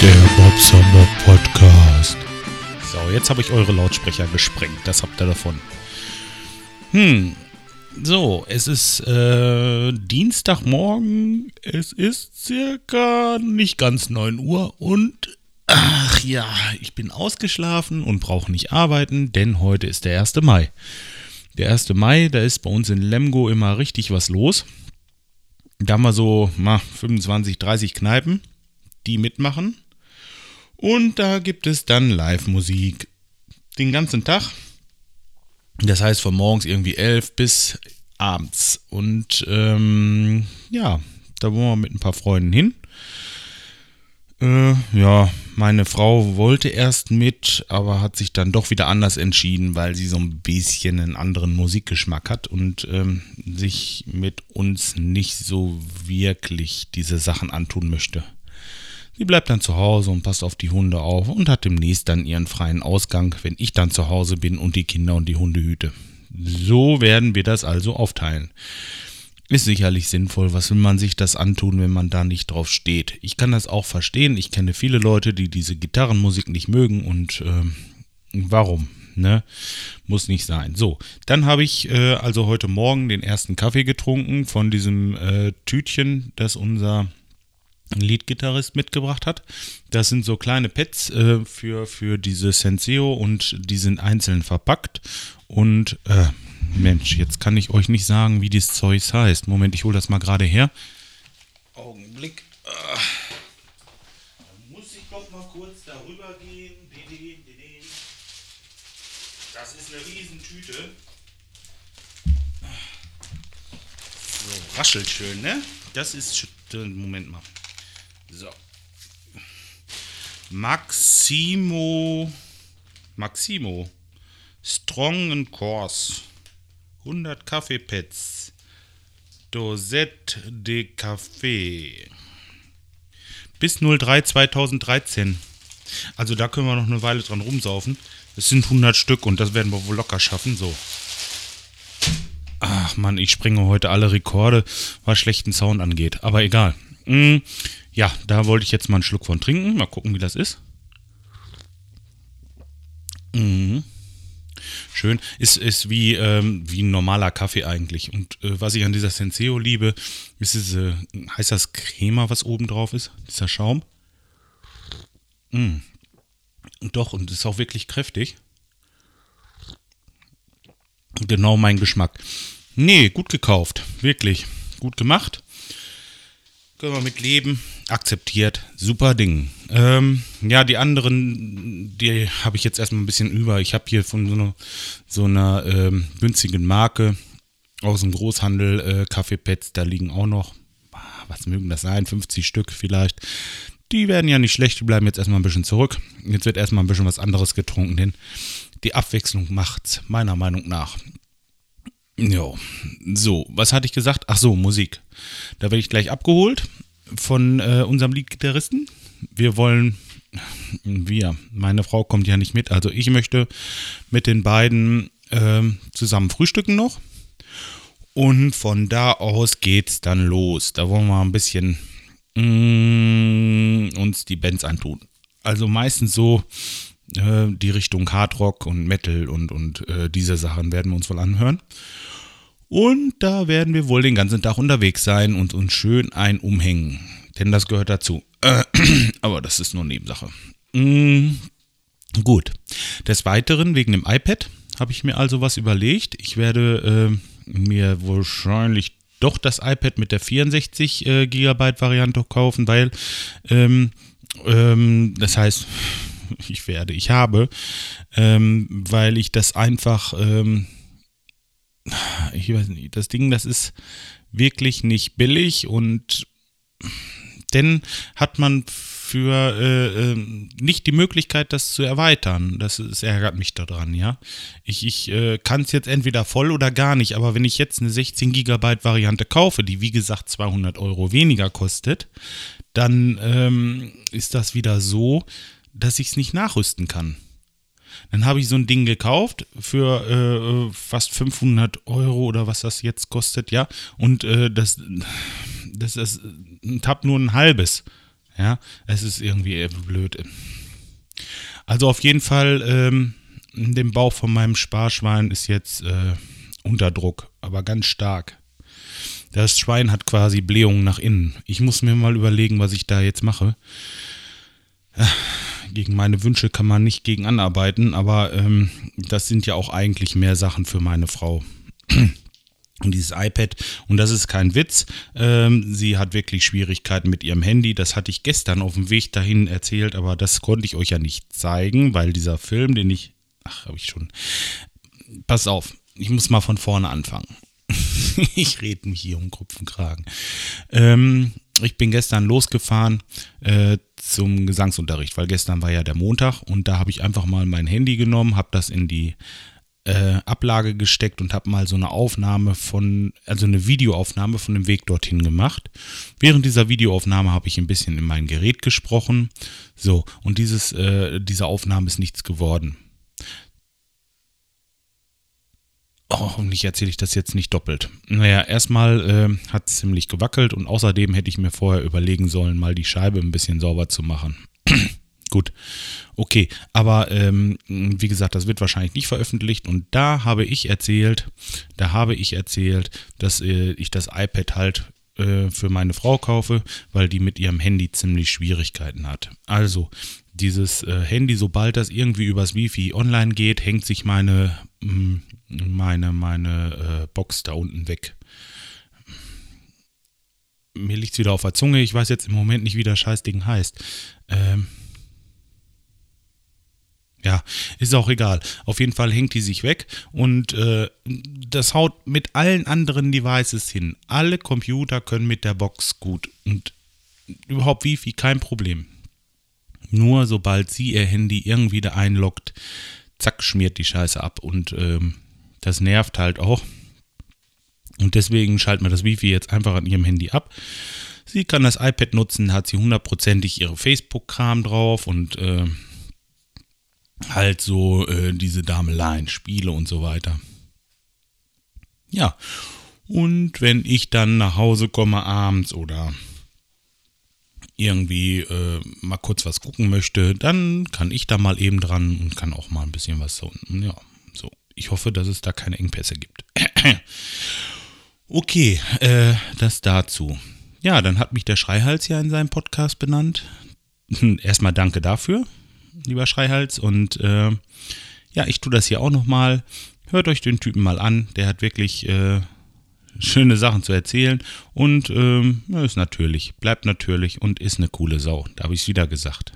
Der Bob Podcast. So, jetzt habe ich eure Lautsprecher gesprengt. Das habt ihr davon. Hm. So, es ist äh, Dienstagmorgen. Es ist circa nicht ganz 9 Uhr und ach ja, ich bin ausgeschlafen und brauche nicht arbeiten, denn heute ist der 1. Mai. Der 1. Mai, da ist bei uns in Lemgo immer richtig was los. Da haben wir so na, 25, 30 Kneipen, die mitmachen. Und da gibt es dann Live-Musik den ganzen Tag. Das heißt von morgens irgendwie 11 bis abends. Und ähm, ja, da wollen wir mit ein paar Freunden hin. Äh, ja, meine Frau wollte erst mit, aber hat sich dann doch wieder anders entschieden, weil sie so ein bisschen einen anderen Musikgeschmack hat und ähm, sich mit uns nicht so wirklich diese Sachen antun möchte. Sie bleibt dann zu Hause und passt auf die Hunde auf und hat demnächst dann ihren freien Ausgang, wenn ich dann zu Hause bin und die Kinder und die Hunde hüte. So werden wir das also aufteilen. Ist sicherlich sinnvoll. Was will man sich das antun, wenn man da nicht drauf steht? Ich kann das auch verstehen. Ich kenne viele Leute, die diese Gitarrenmusik nicht mögen und äh, warum? Ne? Muss nicht sein. So, dann habe ich äh, also heute Morgen den ersten Kaffee getrunken von diesem äh, Tütchen, das unser Leadgitarrist mitgebracht hat. Das sind so kleine Pads äh, für, für diese Senseo und die sind einzeln verpackt. Und äh, Mensch, jetzt kann ich euch nicht sagen, wie dieses Zeug heißt. Moment, ich hole das mal gerade her. Augenblick. Äh, da muss ich doch mal kurz darüber gehen. Das ist eine Riesentüte. So, raschelt schön, ne? Das ist. Moment mal. So. Maximo. Maximo. Strong and Coarse. 100 Kaffeepads. Dosette de Café. Bis 03 2013. Also da können wir noch eine Weile dran rumsaufen. Es sind 100 Stück und das werden wir wohl locker schaffen. So. Ach man, ich springe heute alle Rekorde, was schlechten Sound angeht. Aber egal. Mm, ja, da wollte ich jetzt mal einen Schluck von trinken. Mal gucken, wie das ist. Mhm. Schön. Ist, ist wie, ähm, wie ein normaler Kaffee eigentlich. Und äh, was ich an dieser Senseo liebe, ist diese, heißt das Crema, was oben drauf ist? Dieser Schaum. Mm. Doch, und ist auch wirklich kräftig. Genau mein Geschmack. Nee, gut gekauft. Wirklich. Gut gemacht. Können wir mit leben. Akzeptiert. Super Ding. Ähm, ja, die anderen, die habe ich jetzt erstmal ein bisschen über. Ich habe hier von so einer, so einer ähm, günstigen Marke aus dem Großhandel äh, Kaffeepads, da liegen auch noch, ah, was mögen das sein, 50 Stück vielleicht. Die werden ja nicht schlecht, die bleiben jetzt erstmal ein bisschen zurück. Jetzt wird erstmal ein bisschen was anderes getrunken, denn die Abwechslung macht's, meiner Meinung nach. Jo, so, was hatte ich gesagt? Ach so, Musik. Da werde ich gleich abgeholt von äh, unserem Liedgitarristen. Wir wollen, wir, meine Frau kommt ja nicht mit, also ich möchte mit den beiden äh, zusammen frühstücken noch. Und von da aus geht's dann los. Da wollen wir ein bisschen mh, uns die Bands antun. Also meistens so äh, die Richtung Hardrock und Metal und, und äh, diese Sachen werden wir uns wohl anhören. Und da werden wir wohl den ganzen Tag unterwegs sein und uns schön ein umhängen. Denn das gehört dazu. Aber das ist nur Nebensache. Mm, gut. Des Weiteren, wegen dem iPad, habe ich mir also was überlegt. Ich werde äh, mir wahrscheinlich doch das iPad mit der 64 äh, GB Variante kaufen, weil ähm, ähm, das heißt, ich werde, ich habe, ähm, weil ich das einfach ähm, ich weiß nicht, das Ding, das ist wirklich nicht billig und denn hat man für äh, äh, nicht die Möglichkeit, das zu erweitern. Das, das ärgert mich daran, ja. Ich, ich äh, kann es jetzt entweder voll oder gar nicht, aber wenn ich jetzt eine 16 GB Variante kaufe, die wie gesagt 200 Euro weniger kostet, dann ähm, ist das wieder so, dass ich es nicht nachrüsten kann. Dann habe ich so ein Ding gekauft für äh, fast 500 Euro oder was das jetzt kostet, ja. Und äh, das, das ist ein Tab nur ein halbes. Ja, es ist irgendwie blöd. Also auf jeden Fall, ähm, dem Bauch von meinem Sparschwein ist jetzt äh, unter Druck, aber ganz stark. Das Schwein hat quasi Blähungen nach innen. Ich muss mir mal überlegen, was ich da jetzt mache. Gegen meine Wünsche kann man nicht gegen anarbeiten, aber ähm, das sind ja auch eigentlich mehr Sachen für meine Frau. Und dieses iPad, und das ist kein Witz, ähm, sie hat wirklich Schwierigkeiten mit ihrem Handy. Das hatte ich gestern auf dem Weg dahin erzählt, aber das konnte ich euch ja nicht zeigen, weil dieser Film, den ich. Ach, habe ich schon. Pass auf, ich muss mal von vorne anfangen. ich rede mich hier um Kopf und Kragen. Ähm, ich bin gestern losgefahren äh, zum Gesangsunterricht, weil gestern war ja der Montag und da habe ich einfach mal mein Handy genommen, habe das in die äh, Ablage gesteckt und habe mal so eine Aufnahme von, also eine Videoaufnahme von dem Weg dorthin gemacht. Während dieser Videoaufnahme habe ich ein bisschen in mein Gerät gesprochen. So, und dieses, äh, diese Aufnahme ist nichts geworden. Oh, hoffentlich erzähle ich das jetzt nicht doppelt. Naja, erstmal äh, hat es ziemlich gewackelt und außerdem hätte ich mir vorher überlegen sollen, mal die Scheibe ein bisschen sauber zu machen. Gut, okay, aber ähm, wie gesagt, das wird wahrscheinlich nicht veröffentlicht und da habe ich erzählt, da habe ich erzählt, dass äh, ich das iPad halt äh, für meine Frau kaufe, weil die mit ihrem Handy ziemlich Schwierigkeiten hat. Also, dieses äh, Handy, sobald das irgendwie übers Wifi online geht, hängt sich meine, mm, meine, meine äh, Box da unten weg mir liegt es wieder auf der Zunge. Ich weiß jetzt im Moment nicht, wie das Scheißding heißt. Ähm, ja, ist auch egal. Auf jeden Fall hängt die sich weg und äh, das haut mit allen anderen Devices hin. Alle Computer können mit der Box gut und überhaupt Wifi kein Problem. Nur sobald sie ihr Handy irgendwie da einloggt, zack, schmiert die Scheiße ab und ähm, das nervt halt auch. Und deswegen schaltet man das Wifi jetzt einfach an ihrem Handy ab. Sie kann das iPad nutzen, hat sie hundertprozentig ihre Facebook-Kram drauf und äh, halt so äh, diese Dameleien, Spiele und so weiter. Ja, und wenn ich dann nach Hause komme abends oder irgendwie äh, mal kurz was gucken möchte, dann kann ich da mal eben dran und kann auch mal ein bisschen was so. Ja, so. Ich hoffe, dass es da keine Engpässe gibt. okay, äh, das dazu. Ja, dann hat mich der Schreihals ja in seinem Podcast benannt. Erstmal danke dafür lieber Schreihals. Und äh, ja, ich tue das hier auch nochmal. Hört euch den Typen mal an. Der hat wirklich äh, schöne Sachen zu erzählen. Und ähm, ist natürlich, bleibt natürlich und ist eine coole Sau. Da habe ich es wieder gesagt.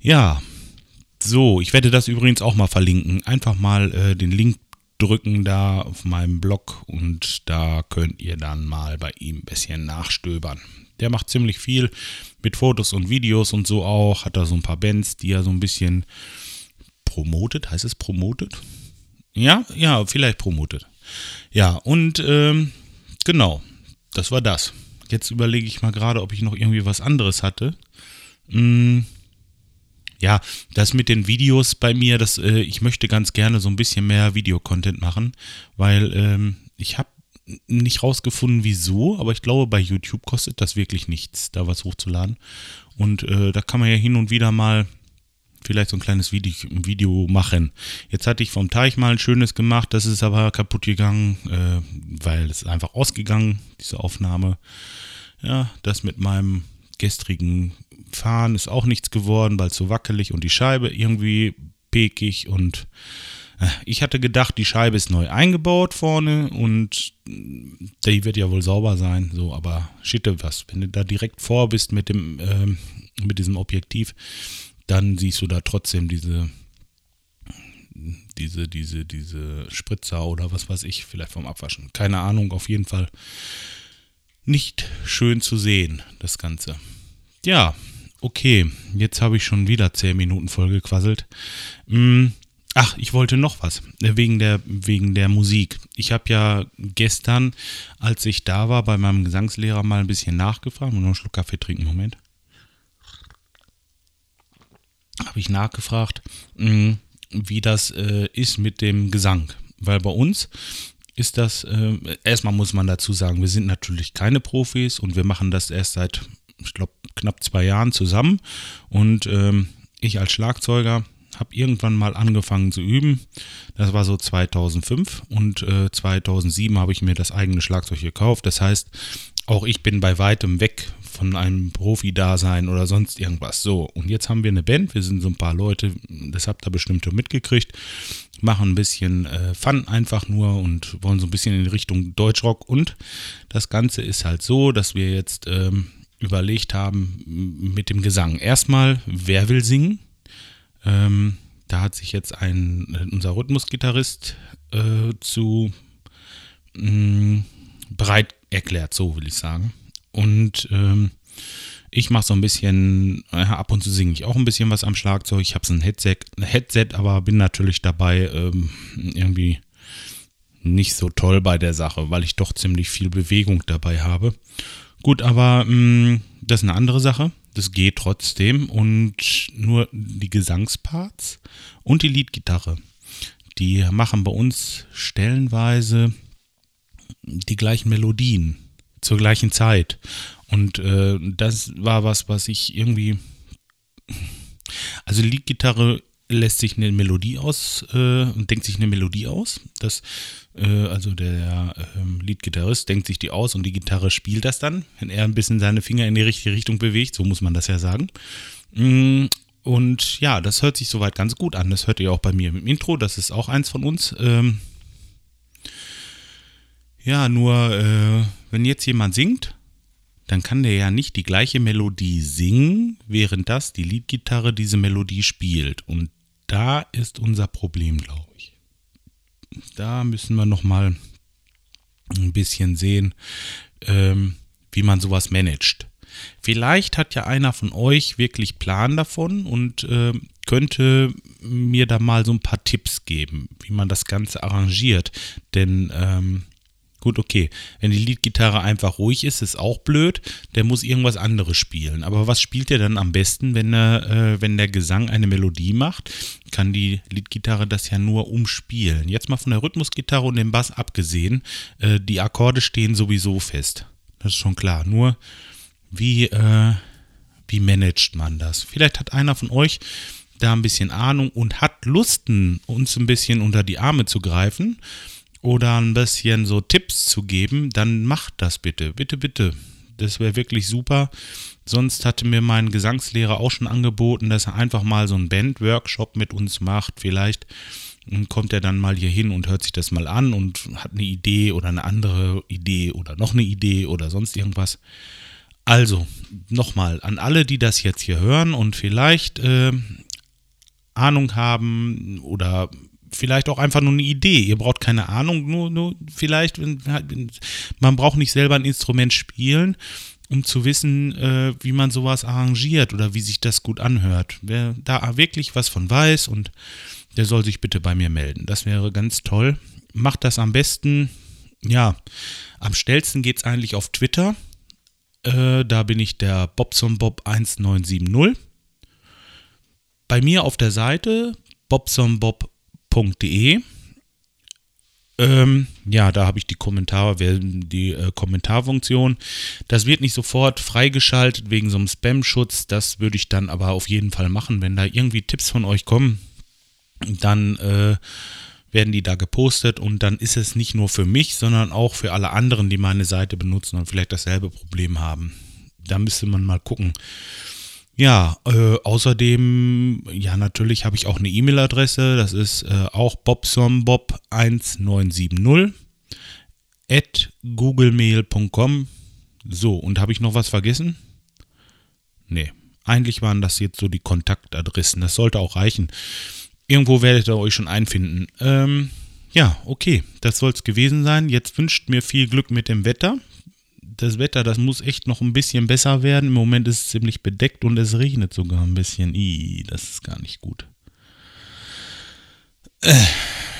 Ja, so, ich werde das übrigens auch mal verlinken. Einfach mal äh, den Link drücken da auf meinem Blog und da könnt ihr dann mal bei ihm ein bisschen nachstöbern. Der macht ziemlich viel mit Fotos und Videos und so auch. Hat da so ein paar Bands, die er so ein bisschen promotet. Heißt es promotet? Ja, ja, vielleicht promotet. Ja, und ähm, genau, das war das. Jetzt überlege ich mal gerade, ob ich noch irgendwie was anderes hatte. Hm, ja, das mit den Videos bei mir, das, äh, ich möchte ganz gerne so ein bisschen mehr Videocontent machen, weil ähm, ich habe nicht rausgefunden, wieso, aber ich glaube, bei YouTube kostet das wirklich nichts, da was hochzuladen. Und äh, da kann man ja hin und wieder mal vielleicht so ein kleines Video, Video, machen. Jetzt hatte ich vom Teich mal ein schönes gemacht, das ist aber kaputt gegangen, äh, weil es einfach ausgegangen, diese Aufnahme. Ja, das mit meinem gestrigen Fahren ist auch nichts geworden, weil es so wackelig und die Scheibe irgendwie pekig und ich hatte gedacht, die Scheibe ist neu eingebaut vorne und die wird ja wohl sauber sein, so, aber schitte was. Wenn du da direkt vor bist mit dem, ähm, mit diesem Objektiv, dann siehst du da trotzdem diese, diese, diese, diese Spritzer oder was weiß ich, vielleicht vom Abwaschen. Keine Ahnung, auf jeden Fall nicht schön zu sehen, das Ganze. Ja, okay, jetzt habe ich schon wieder 10 Minuten vollgequasselt. Hm, Ach, ich wollte noch was, äh, wegen der, wegen der Musik. Ich habe ja gestern, als ich da war, bei meinem Gesangslehrer mal ein bisschen nachgefragt. Nur einen Schluck Kaffee trinken, Moment. Habe ich nachgefragt, hm, wie das äh, ist mit dem Gesang. Weil bei uns ist das, äh, erstmal muss man dazu sagen, wir sind natürlich keine Profis und wir machen das erst seit, ich glaube, knapp zwei Jahren zusammen. Und ähm, ich als Schlagzeuger habe irgendwann mal angefangen zu üben. Das war so 2005 und äh, 2007 habe ich mir das eigene Schlagzeug gekauft. Das heißt, auch ich bin bei weitem weg von einem Profi-Dasein oder sonst irgendwas. So, und jetzt haben wir eine Band, wir sind so ein paar Leute, das habt ihr bestimmt schon mitgekriegt, machen ein bisschen äh, Fun einfach nur und wollen so ein bisschen in Richtung Deutschrock. Und das Ganze ist halt so, dass wir jetzt ähm, überlegt haben mit dem Gesang. Erstmal, wer will singen? Ähm, da hat sich jetzt ein, unser Rhythmusgitarrist äh, zu mh, mm, bereit erklärt, so will ich sagen. Und ähm, ich mache so ein bisschen, äh, ab und zu singe ich auch ein bisschen was am Schlagzeug. Ich habe so ein Headset, Headset, aber bin natürlich dabei ähm, irgendwie nicht so toll bei der Sache, weil ich doch ziemlich viel Bewegung dabei habe. Gut, aber mh, mm, das ist eine andere Sache. Das geht trotzdem. Und nur die Gesangsparts und die Leadgitarre, die machen bei uns stellenweise die gleichen Melodien zur gleichen Zeit. Und äh, das war was, was ich irgendwie. Also Leadgitarre lässt sich eine Melodie aus äh, und denkt sich eine Melodie aus. Das, äh, also der ähm, Leadgitarrist denkt sich die aus und die Gitarre spielt das dann, wenn er ein bisschen seine Finger in die richtige Richtung bewegt, so muss man das ja sagen. Mm, und ja, das hört sich soweit ganz gut an. Das hört ihr auch bei mir im Intro, das ist auch eins von uns. Ähm, ja, nur äh, wenn jetzt jemand singt, dann kann der ja nicht die gleiche Melodie singen, während das die Leadgitarre diese Melodie spielt. Und da ist unser Problem, glaube ich. Da müssen wir noch mal ein bisschen sehen, ähm, wie man sowas managt. Vielleicht hat ja einer von euch wirklich Plan davon und äh, könnte mir da mal so ein paar Tipps geben, wie man das Ganze arrangiert. Denn ähm, Gut, okay. Wenn die Leadgitarre einfach ruhig ist, ist auch blöd. Der muss irgendwas anderes spielen. Aber was spielt er dann am besten, wenn, er, äh, wenn der Gesang eine Melodie macht? Kann die Leadgitarre das ja nur umspielen. Jetzt mal von der Rhythmusgitarre und dem Bass abgesehen. Äh, die Akkorde stehen sowieso fest. Das ist schon klar. Nur, wie, äh, wie managt man das? Vielleicht hat einer von euch da ein bisschen Ahnung und hat Lusten, uns ein bisschen unter die Arme zu greifen oder ein bisschen so Tipps zu geben, dann macht das bitte. Bitte, bitte. Das wäre wirklich super. Sonst hatte mir mein Gesangslehrer auch schon angeboten, dass er einfach mal so einen Band-Workshop mit uns macht. Vielleicht kommt er dann mal hier hin und hört sich das mal an und hat eine Idee oder eine andere Idee oder noch eine Idee oder sonst irgendwas. Also, nochmal, an alle, die das jetzt hier hören und vielleicht äh, Ahnung haben oder vielleicht auch einfach nur eine Idee. Ihr braucht keine Ahnung, nur, nur vielleicht, wenn, man braucht nicht selber ein Instrument spielen, um zu wissen, äh, wie man sowas arrangiert oder wie sich das gut anhört. Wer da wirklich was von weiß und der soll sich bitte bei mir melden. Das wäre ganz toll. Macht das am besten, ja, am schnellsten geht es eigentlich auf Twitter. Äh, da bin ich der Bobsonbob1970. Bei mir auf der Seite bobsonbob www.kommentar.de. Ähm, ja, da habe ich die Kommentare, die äh, Kommentarfunktion. Das wird nicht sofort freigeschaltet wegen so einem Spam-Schutz. Das würde ich dann aber auf jeden Fall machen. Wenn da irgendwie Tipps von euch kommen, dann äh, werden die da gepostet und dann ist es nicht nur für mich, sondern auch für alle anderen, die meine Seite benutzen und vielleicht dasselbe Problem haben. Da müsste man mal gucken. Ja, äh, außerdem, ja, natürlich habe ich auch eine E-Mail-Adresse. Das ist äh, auch bobsombob1970 at googlemail.com. So, und habe ich noch was vergessen? Nee, eigentlich waren das jetzt so die Kontaktadressen. Das sollte auch reichen. Irgendwo werdet ihr euch schon einfinden. Ähm, ja, okay, das soll es gewesen sein. Jetzt wünscht mir viel Glück mit dem Wetter das Wetter, das muss echt noch ein bisschen besser werden. Im Moment ist es ziemlich bedeckt und es regnet sogar ein bisschen. Ih, das ist gar nicht gut. Äh,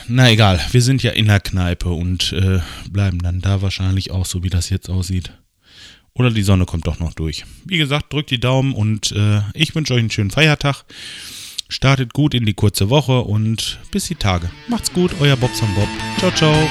na egal, wir sind ja in der Kneipe und äh, bleiben dann da wahrscheinlich auch so, wie das jetzt aussieht. Oder die Sonne kommt doch noch durch. Wie gesagt, drückt die Daumen und äh, ich wünsche euch einen schönen Feiertag. Startet gut in die kurze Woche und bis die Tage. Macht's gut, euer Bobson Bob. Ciao, ciao.